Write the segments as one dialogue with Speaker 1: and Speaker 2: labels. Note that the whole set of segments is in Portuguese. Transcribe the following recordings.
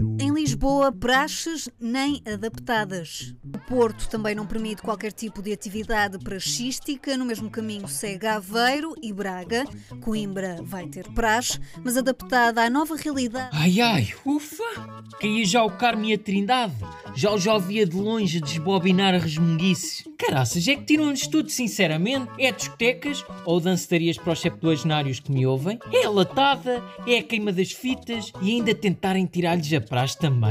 Speaker 1: Doom. Lisboa, praxes nem adaptadas. O Porto também não permite qualquer tipo de atividade praxística. No mesmo caminho segue Aveiro e Braga. Coimbra vai ter praxe, mas adaptada à nova realidade.
Speaker 2: Ai ai, ufa! Caía já o Carmo e a Trindade. Já o já via de longe desbobinar a resmunguice. Caraças, é que tiram-nos tudo, sinceramente. É discotecas ou dancetarias para os septuagenários que me ouvem. É a latada, é a queima das fitas e ainda tentarem tirar-lhes a praxe também.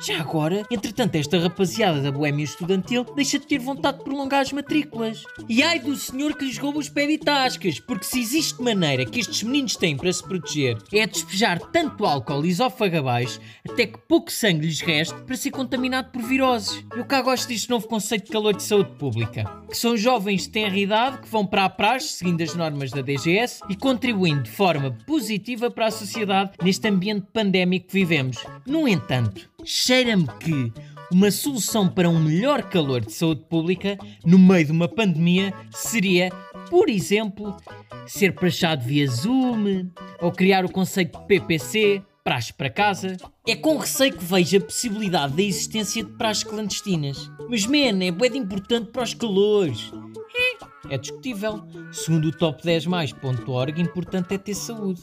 Speaker 2: Já agora, entretanto, esta rapaziada da boémia estudantil deixa de ter vontade de prolongar as matrículas. E ai do senhor que lhes rouba os pebitascas, porque se existe maneira que estes meninos têm para se proteger é despejar tanto álcool esófago abaixo até que pouco sangue lhes reste para ser contaminado por viroses. Eu cá gosto deste novo conceito de calor de saúde pública, que são jovens de tenra idade que vão para a praxe, seguindo as normas da DGS, e contribuindo de forma positiva para a sociedade neste ambiente pandémico que vivemos. No entanto, cheira-me que uma solução para um melhor calor de saúde pública no meio de uma pandemia seria, por exemplo, ser prachado via Zoom ou criar o conceito de PPC, praxe para casa. É com receio que vejo a possibilidade da existência de praxes clandestinas. Mas, man, é bem importante para os calores. É, é discutível. Segundo o top10mais.org, importante é ter saúde.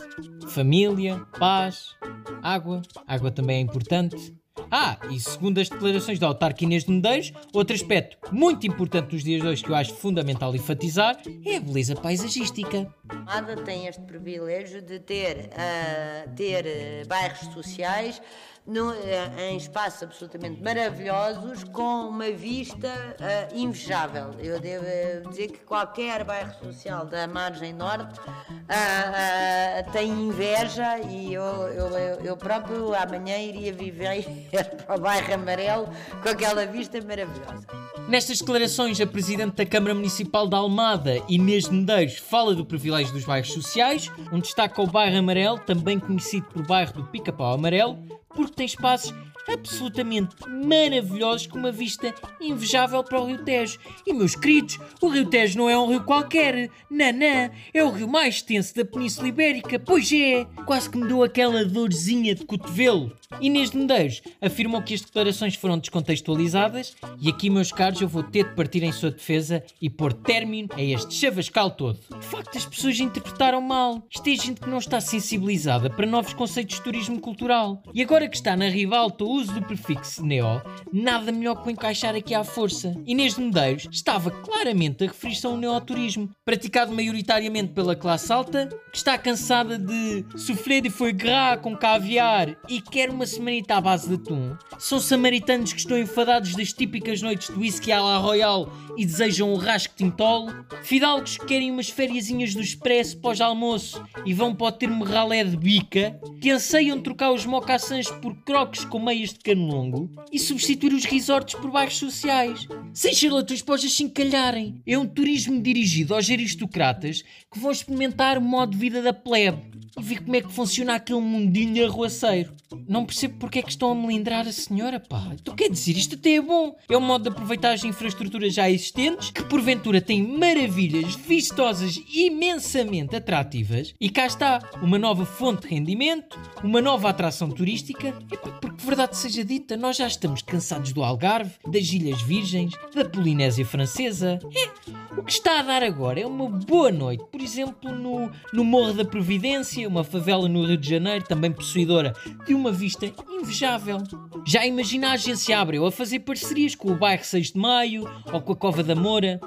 Speaker 2: Família, paz, água. Água também é importante. Ah, e segundo as declarações da autarca Inês de Medeiros, outro aspecto muito importante dos dias de hoje que eu acho fundamental enfatizar é a beleza paisagística.
Speaker 3: Almada tem este privilégio de ter, uh, ter uh, bairros sociais no, uh, em espaços absolutamente maravilhosos com uma vista uh, invejável. Eu devo dizer que qualquer bairro social da margem norte uh, tem inveja e eu, eu, eu próprio amanhã iria viver para o bairro amarelo com aquela vista maravilhosa.
Speaker 2: Nestas declarações, a Presidente da Câmara Municipal da Almada, Inês Medeiros, fala do privilégio dos bairros sociais, um destaque ao bairro Amarelo, também conhecido por bairro do Pica-Pau Amarelo, porque tem espaços absolutamente maravilhosos com uma vista invejável para o Rio Tejo. E meus queridos, o Rio Tejo não é um rio qualquer, nanã, é o rio mais extenso da Península Ibérica, pois é, quase que me deu aquela dorzinha de cotovelo. Inês de Medeiros afirmou que as declarações foram descontextualizadas e aqui, meus caros, eu vou ter de partir em sua defesa e pôr término a este chavascal todo. De facto, as pessoas interpretaram mal. Isto é gente que não está sensibilizada para novos conceitos de turismo cultural. E agora que está na ribalta o uso do prefixo neo, nada melhor que o encaixar aqui à força. Inês de Medeiros estava claramente a referir-se a um neoturismo, praticado maioritariamente pela classe alta, que está cansada de soufflé de foie gras com caviar e quer uma semanita à base de atum. São samaritanos que estão enfadados das típicas noites de whisky à la royal e desejam um rasco tintol. Fidalgos que querem umas fériasinhas do expresso pós-almoço e vão para o termo ralé de bica, que anseiam trocar os mocassins por croques com meias de cano longo e substituir os resorts por bairros sociais. Sem charlatões para os achincalharem. É um turismo dirigido aos aristocratas que vão experimentar o modo de vida da plebe e ver como é que funciona aquele mundinho arruaceiro. Não percebo porque é que estão a melindrar a senhora, pá. Tu quer dizer, isto até é bom. É um modo de aproveitar as infraestruturas já existentes, que porventura tem maravilhas vistosas imensamente atrativas. E cá está, uma nova fonte de rendimento, uma nova atração turística. Porque, verdade seja dita, nós já estamos cansados do Algarve, das Ilhas Virgens, da Polinésia Francesa. É, o que está a dar agora é uma boa noite, por exemplo, no, no Morro da Providência, uma favela no Rio de Janeiro, também possuidora de uma vista invejável. Já imagina a agência Abreu a fazer parcerias com o bairro 6 de Maio ou com a Cova da Moura?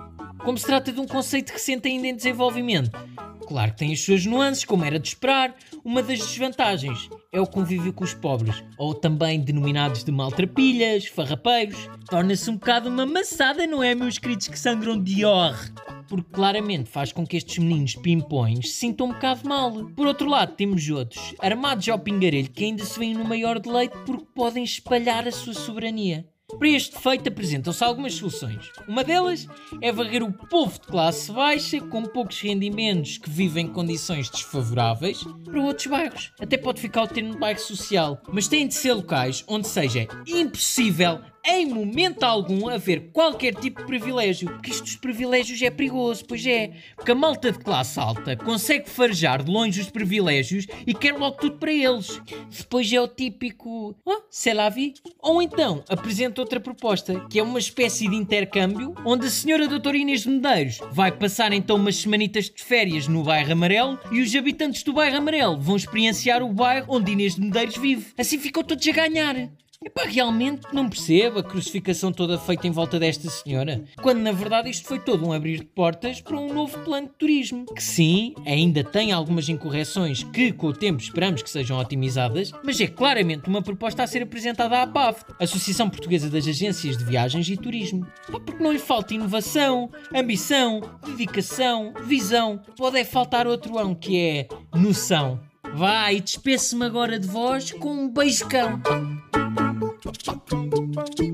Speaker 2: Como se trata de um conceito recente ainda em desenvolvimento, Claro que tem as suas nuances, como era de esperar. Uma das desvantagens é o convívio com os pobres, ou também denominados de maltrapilhas, farrapeiros. Torna-se um bocado uma maçada, não é, meus queridos que sangram de or? Porque claramente faz com que estes meninos pimpões se sintam um bocado mal. Por outro lado, temos outros, armados ao pingarelho, que ainda se veem no maior deleite porque podem espalhar a sua soberania. Para este defeito apresentam-se algumas soluções. Uma delas é varrer o povo de classe baixa com poucos rendimentos que vive em condições desfavoráveis para outros bairros. Até pode ficar o termo bairro social, mas têm de ser locais onde seja impossível em momento algum haver qualquer tipo de privilégio. Porque isto dos privilégios é perigoso, pois é. Porque a malta de classe alta consegue farejar de longe os privilégios e quer logo tudo para eles. Depois é o típico, oh, c'est la vie. Ou então apresenta outra proposta, que é uma espécie de intercâmbio, onde a senhora doutora Inês Medeiros vai passar então umas semanitas de férias no bairro Amarelo e os habitantes do bairro Amarelo vão experienciar o bairro onde Inês de Medeiros vive. Assim ficou todos a ganhar. Epá, realmente não percebo a crucificação toda feita em volta desta senhora, quando na verdade isto foi todo um abrir de portas para um novo plano de turismo, que sim, ainda tem algumas incorreções que com o tempo esperamos que sejam otimizadas, mas é claramente uma proposta a ser apresentada à PAF, Associação Portuguesa das Agências de Viagens e Turismo. Pá, porque não lhe falta inovação, ambição, dedicação, visão, pode é faltar outro ão que é noção. Vai, despeço-me agora de vós com um beijocão. Thank Boom, boom, boom.